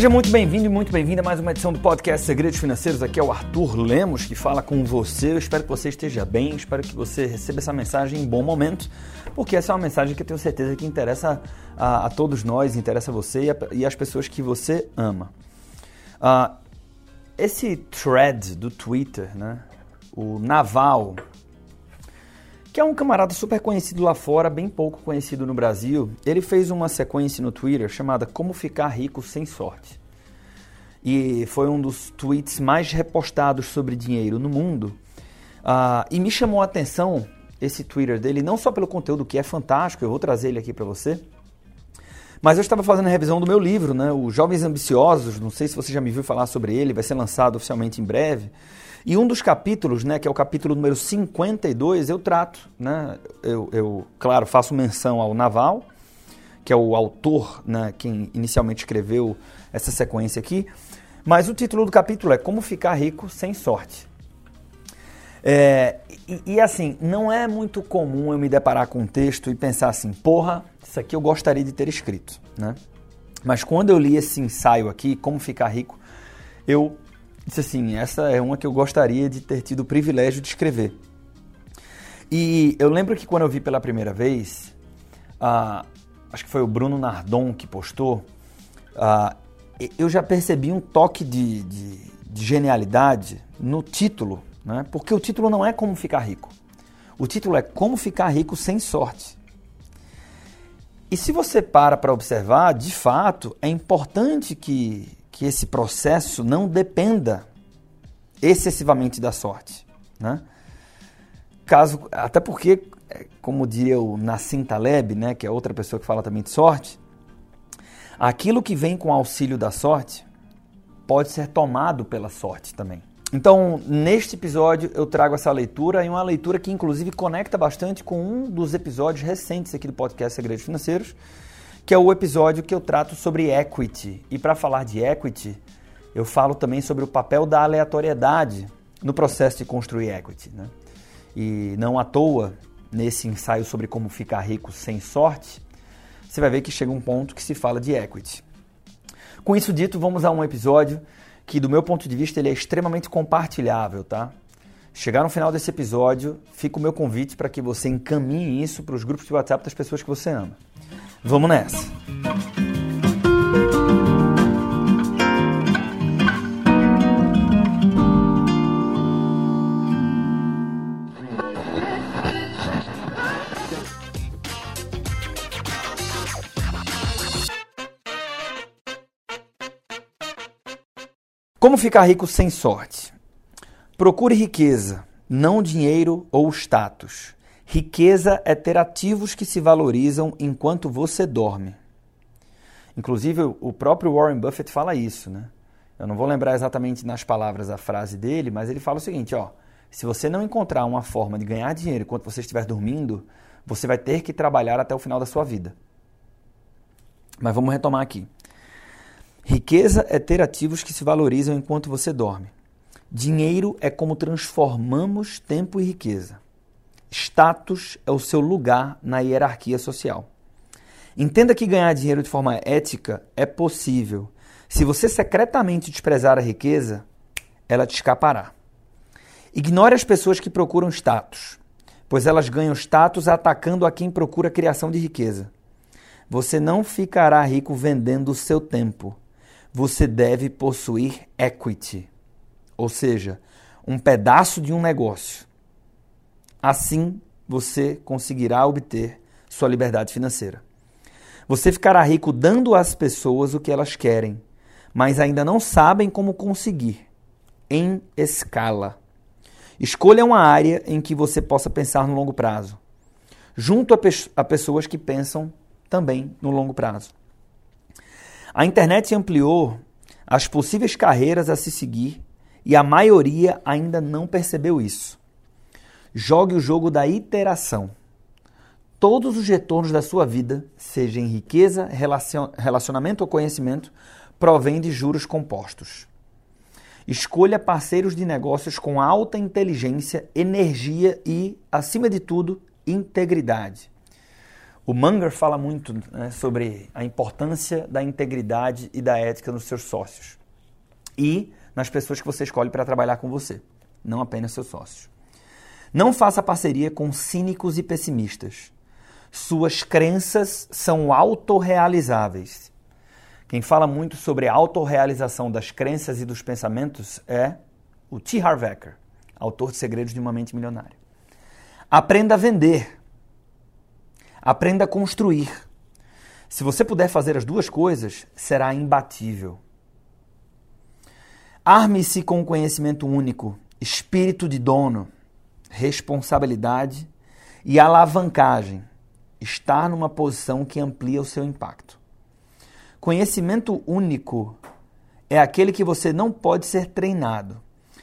Seja muito bem-vindo e muito bem-vinda a mais uma edição do podcast Segredos Financeiros. Aqui é o Arthur Lemos que fala com você. Eu espero que você esteja bem, espero que você receba essa mensagem em bom momento, porque essa é uma mensagem que eu tenho certeza que interessa a, a todos nós, interessa você e, a, e as pessoas que você ama. Uh, esse thread do Twitter, né? o Naval, que é um camarada super conhecido lá fora, bem pouco conhecido no Brasil, ele fez uma sequência no Twitter chamada Como Ficar Rico Sem Sorte. E foi um dos tweets mais repostados sobre dinheiro no mundo. Uh, e me chamou a atenção esse Twitter dele, não só pelo conteúdo que é fantástico, eu vou trazer ele aqui para você, mas eu estava fazendo a revisão do meu livro, né, Os Jovens Ambiciosos, não sei se você já me viu falar sobre ele, vai ser lançado oficialmente em breve. E um dos capítulos, né, que é o capítulo número 52, eu trato, né, eu, eu claro, faço menção ao Naval, que é o autor, né, quem inicialmente escreveu essa sequência aqui, mas o título do capítulo é Como Ficar Rico Sem Sorte. É, e, e, assim, não é muito comum eu me deparar com um texto e pensar assim, porra, isso aqui eu gostaria de ter escrito, né? Mas quando eu li esse ensaio aqui, Como Ficar Rico, eu disse assim: essa é uma que eu gostaria de ter tido o privilégio de escrever. E eu lembro que quando eu vi pela primeira vez, uh, acho que foi o Bruno Nardon que postou, uh, eu já percebi um toque de, de, de genialidade no título, né? porque o título não é Como Ficar Rico. O título é Como Ficar Rico Sem Sorte. E se você para para observar, de fato, é importante que que esse processo não dependa excessivamente da sorte. Né? Caso, até porque, é, como diria o Nassim Taleb, né, que é outra pessoa que fala também de sorte, aquilo que vem com auxílio da sorte pode ser tomado pela sorte também. Então, neste episódio, eu trago essa leitura e uma leitura que, inclusive, conecta bastante com um dos episódios recentes aqui do podcast Segredos Financeiros, que é o episódio que eu trato sobre equity. E para falar de equity, eu falo também sobre o papel da aleatoriedade no processo de construir equity. Né? E não à toa, nesse ensaio sobre como ficar rico sem sorte, você vai ver que chega um ponto que se fala de equity. Com isso dito, vamos a um episódio que, do meu ponto de vista, ele é extremamente compartilhável, tá? Chegar no final desse episódio, fica o meu convite para que você encaminhe isso para os grupos de WhatsApp das pessoas que você ama. Vamos nessa! Como ficar rico sem sorte? Procure riqueza, não dinheiro ou status. Riqueza é ter ativos que se valorizam enquanto você dorme. Inclusive, o próprio Warren Buffett fala isso, né? Eu não vou lembrar exatamente nas palavras a frase dele, mas ele fala o seguinte, ó: se você não encontrar uma forma de ganhar dinheiro enquanto você estiver dormindo, você vai ter que trabalhar até o final da sua vida. Mas vamos retomar aqui. Riqueza é ter ativos que se valorizam enquanto você dorme. Dinheiro é como transformamos tempo e riqueza. Status é o seu lugar na hierarquia social. Entenda que ganhar dinheiro de forma ética é possível. Se você secretamente desprezar a riqueza, ela te escapará. Ignore as pessoas que procuram status, pois elas ganham status atacando a quem procura criação de riqueza. Você não ficará rico vendendo o seu tempo. Você deve possuir equity, ou seja, um pedaço de um negócio. Assim, você conseguirá obter sua liberdade financeira. Você ficará rico dando às pessoas o que elas querem, mas ainda não sabem como conseguir. Em escala. Escolha uma área em que você possa pensar no longo prazo, junto a, pe a pessoas que pensam também no longo prazo. A internet ampliou as possíveis carreiras a se seguir e a maioria ainda não percebeu isso. Jogue o jogo da iteração. Todos os retornos da sua vida, seja em riqueza, relacionamento ou conhecimento, provêm de juros compostos. Escolha parceiros de negócios com alta inteligência, energia e, acima de tudo, integridade. O Munger fala muito né, sobre a importância da integridade e da ética nos seus sócios e nas pessoas que você escolhe para trabalhar com você, não apenas seus sócios. Não faça parceria com cínicos e pessimistas. Suas crenças são autorrealizáveis. Quem fala muito sobre a autorrealização das crenças e dos pensamentos é o T. Harv Eker, autor de Segredos de uma Mente Milionária. Aprenda a vender Aprenda a construir. Se você puder fazer as duas coisas, será imbatível. Arme-se com conhecimento único, espírito de dono, responsabilidade e alavancagem. Estar numa posição que amplia o seu impacto. Conhecimento único é aquele que você não pode ser treinado.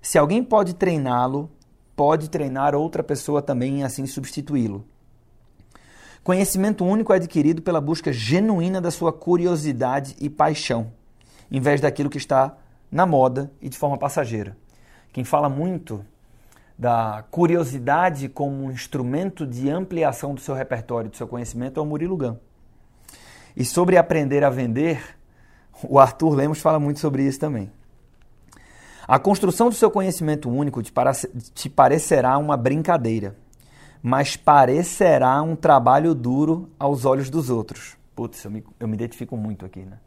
Se alguém pode treiná-lo, pode treinar outra pessoa também e assim substituí-lo. Conhecimento único é adquirido pela busca genuína da sua curiosidade e paixão, em vez daquilo que está na moda e de forma passageira. Quem fala muito da curiosidade como um instrumento de ampliação do seu repertório, do seu conhecimento, é o Murilo Gun. E sobre aprender a vender, o Arthur Lemos fala muito sobre isso também. A construção do seu conhecimento único te parecerá uma brincadeira mas parecerá um trabalho duro aos olhos dos outros. Putz, eu me, eu me identifico muito aqui, né?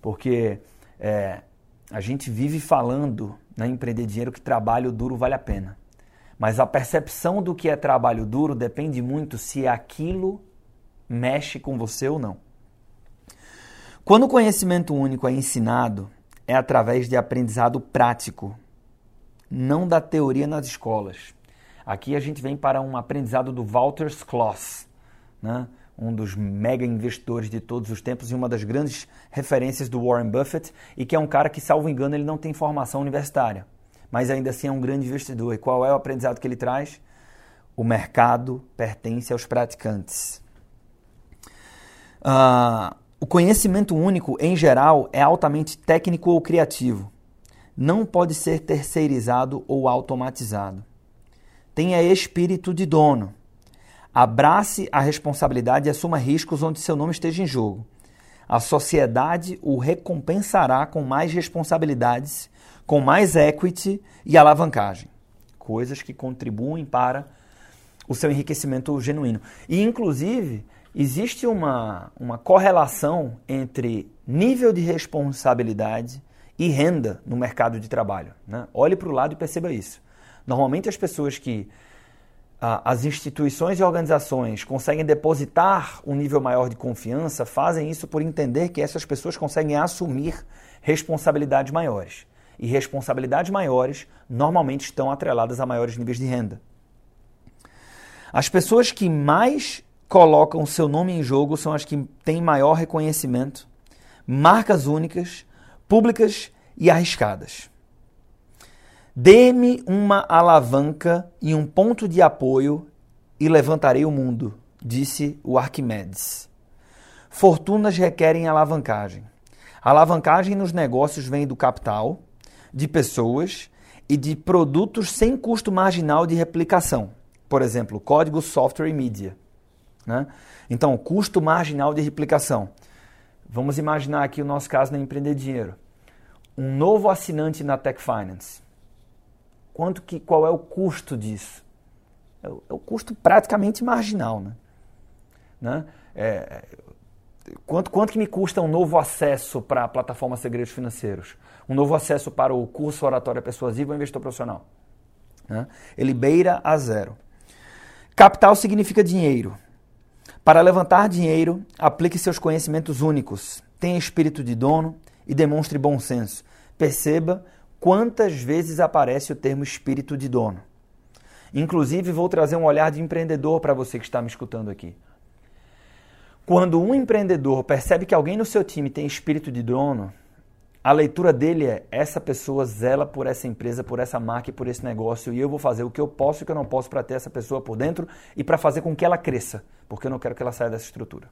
Porque é, a gente vive falando na né, Empreender Dinheiro que trabalho duro vale a pena. Mas a percepção do que é trabalho duro depende muito se aquilo mexe com você ou não. Quando o conhecimento único é ensinado, é através de aprendizado prático, não da teoria nas escolas. Aqui a gente vem para um aprendizado do Walter Schloss, né? Um dos mega investidores de todos os tempos e uma das grandes referências do Warren Buffett, e que é um cara que, salvo engano, ele não tem formação universitária, mas ainda assim é um grande investidor. E qual é o aprendizado que ele traz? O mercado pertence aos praticantes. Uh, o conhecimento único, em geral, é altamente técnico ou criativo. Não pode ser terceirizado ou automatizado. Tenha espírito de dono. Abrace a responsabilidade e assuma riscos onde seu nome esteja em jogo. A sociedade o recompensará com mais responsabilidades, com mais equity e alavancagem. Coisas que contribuem para o seu enriquecimento genuíno. E, inclusive, existe uma, uma correlação entre nível de responsabilidade e renda no mercado de trabalho. Né? Olhe para o lado e perceba isso. Normalmente as pessoas que as instituições e organizações conseguem depositar um nível maior de confiança, fazem isso por entender que essas pessoas conseguem assumir responsabilidades maiores. E responsabilidades maiores normalmente estão atreladas a maiores níveis de renda. As pessoas que mais colocam seu nome em jogo são as que têm maior reconhecimento, marcas únicas, públicas e arriscadas. Dê-me uma alavanca e um ponto de apoio e levantarei o mundo, disse o Arquimedes. Fortunas requerem alavancagem. A alavancagem nos negócios vem do capital, de pessoas e de produtos sem custo marginal de replicação. Por exemplo, código, software e mídia. Né? Então, custo marginal de replicação. Vamos imaginar aqui o nosso caso na Empreender Dinheiro. Um novo assinante na Tech Finance quanto que, qual é o custo disso? É o, é o custo praticamente marginal. Né? Né? É, quanto, quanto que me custa um novo acesso para a plataforma Segredos Financeiros? Um novo acesso para o curso Oratória Persuasiva ou Investidor Profissional? Né? Ele beira a zero. Capital significa dinheiro. Para levantar dinheiro, aplique seus conhecimentos únicos. Tenha espírito de dono e demonstre bom senso. Perceba quantas vezes aparece o termo espírito de dono. Inclusive, vou trazer um olhar de empreendedor para você que está me escutando aqui. Quando um empreendedor percebe que alguém no seu time tem espírito de dono, a leitura dele é: essa pessoa zela por essa empresa, por essa marca e por esse negócio, e eu vou fazer o que eu posso e o que eu não posso para ter essa pessoa por dentro e para fazer com que ela cresça, porque eu não quero que ela saia dessa estrutura.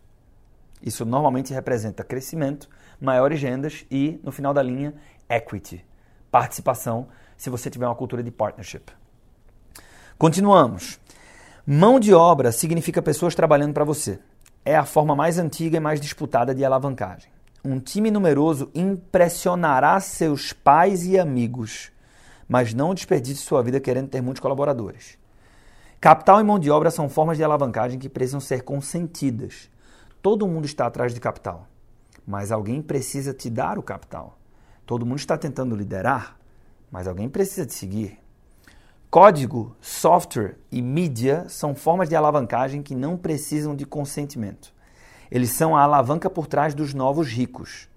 Isso normalmente representa crescimento, maiores rendas e, no final da linha, equity, participação se você tiver uma cultura de partnership. Continuamos. Mão de obra significa pessoas trabalhando para você. é a forma mais antiga e mais disputada de alavancagem. Um time numeroso impressionará seus pais e amigos, mas não desperdice sua vida querendo ter muitos colaboradores. Capital e mão de obra são formas de alavancagem que precisam ser consentidas. Todo mundo está atrás de capital, mas alguém precisa te dar o capital. Todo mundo está tentando liderar, mas alguém precisa te seguir. Código, software e mídia são formas de alavancagem que não precisam de consentimento. Eles são a alavanca por trás dos novos ricos.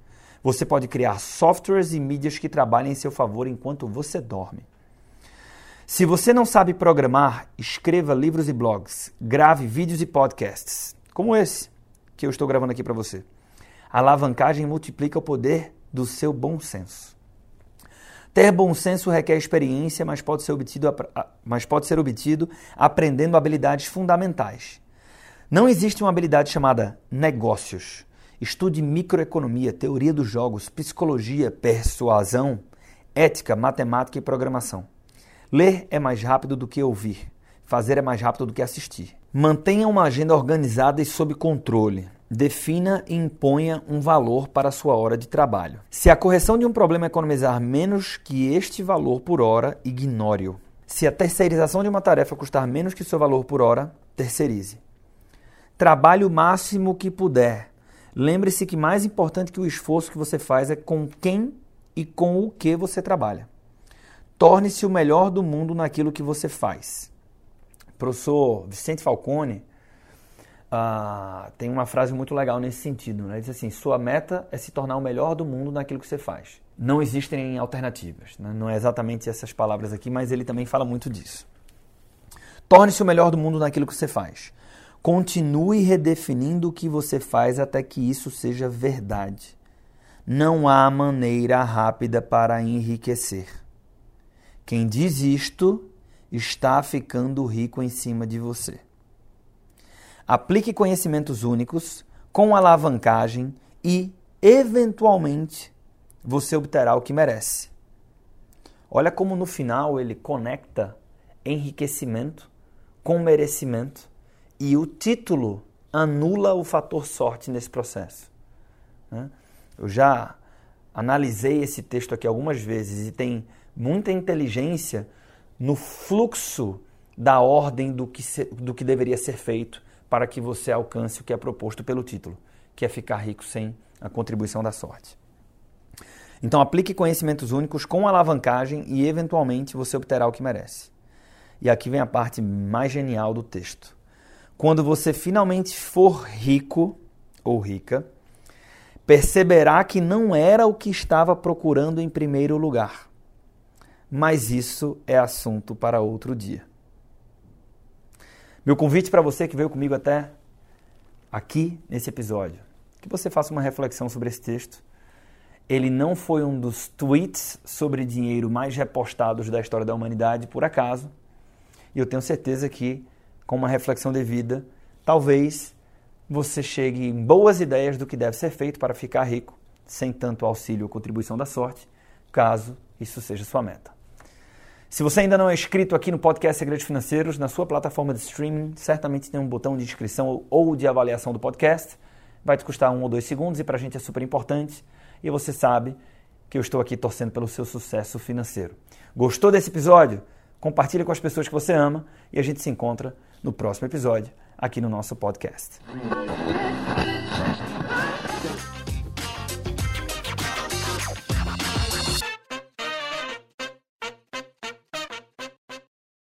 Você pode criar softwares e mídias que trabalhem em seu favor enquanto você dorme. Se você não sabe programar, escreva livros e blogs, grave vídeos e podcasts, como esse que eu estou gravando aqui para você. A alavancagem multiplica o poder do seu bom senso. Ter bom senso requer experiência, mas pode ser obtido, mas pode ser obtido aprendendo habilidades fundamentais. Não existe uma habilidade chamada negócios. Estude microeconomia, teoria dos jogos, psicologia, persuasão, ética, matemática e programação. Ler é mais rápido do que ouvir. Fazer é mais rápido do que assistir. Mantenha uma agenda organizada e sob controle. Defina e imponha um valor para a sua hora de trabalho. Se a correção de um problema economizar menos que este valor por hora, ignore-o. Se a terceirização de uma tarefa custar menos que seu valor por hora, terceirize. Trabalhe o máximo que puder. Lembre-se que mais importante que o esforço que você faz é com quem e com o que você trabalha. Torne-se o melhor do mundo naquilo que você faz. Professor Vicente Falcone uh, tem uma frase muito legal nesse sentido. Né? Ele diz assim: sua meta é se tornar o melhor do mundo naquilo que você faz. Não existem alternativas. Né? Não é exatamente essas palavras aqui, mas ele também fala muito disso. Torne-se o melhor do mundo naquilo que você faz. Continue redefinindo o que você faz até que isso seja verdade. Não há maneira rápida para enriquecer. Quem diz isto está ficando rico em cima de você. Aplique conhecimentos únicos com alavancagem e, eventualmente, você obterá o que merece. Olha como no final ele conecta enriquecimento com merecimento e o título anula o fator sorte nesse processo. Né? Eu já analisei esse texto aqui algumas vezes e tem muita inteligência no fluxo da ordem do que, do que deveria ser feito para que você alcance o que é proposto pelo título, que é ficar rico sem a contribuição da sorte. Então aplique conhecimentos únicos com alavancagem e eventualmente você obterá o que merece. E aqui vem a parte mais genial do texto. Quando você finalmente for rico ou rica, perceberá que não era o que estava procurando em primeiro lugar. Mas isso é assunto para outro dia. Meu convite para você que veio comigo até aqui nesse episódio, que você faça uma reflexão sobre esse texto. Ele não foi um dos tweets sobre dinheiro mais repostados da história da humanidade por acaso. E eu tenho certeza que com uma reflexão devida, talvez você chegue em boas ideias do que deve ser feito para ficar rico, sem tanto auxílio ou contribuição da sorte, caso isso seja sua meta. Se você ainda não é inscrito aqui no podcast Segredos Financeiros, na sua plataforma de streaming, certamente tem um botão de inscrição ou de avaliação do podcast. Vai te custar um ou dois segundos e para a gente é super importante. E você sabe que eu estou aqui torcendo pelo seu sucesso financeiro. Gostou desse episódio? Compartilhe com as pessoas que você ama e a gente se encontra no próximo episódio aqui no nosso podcast.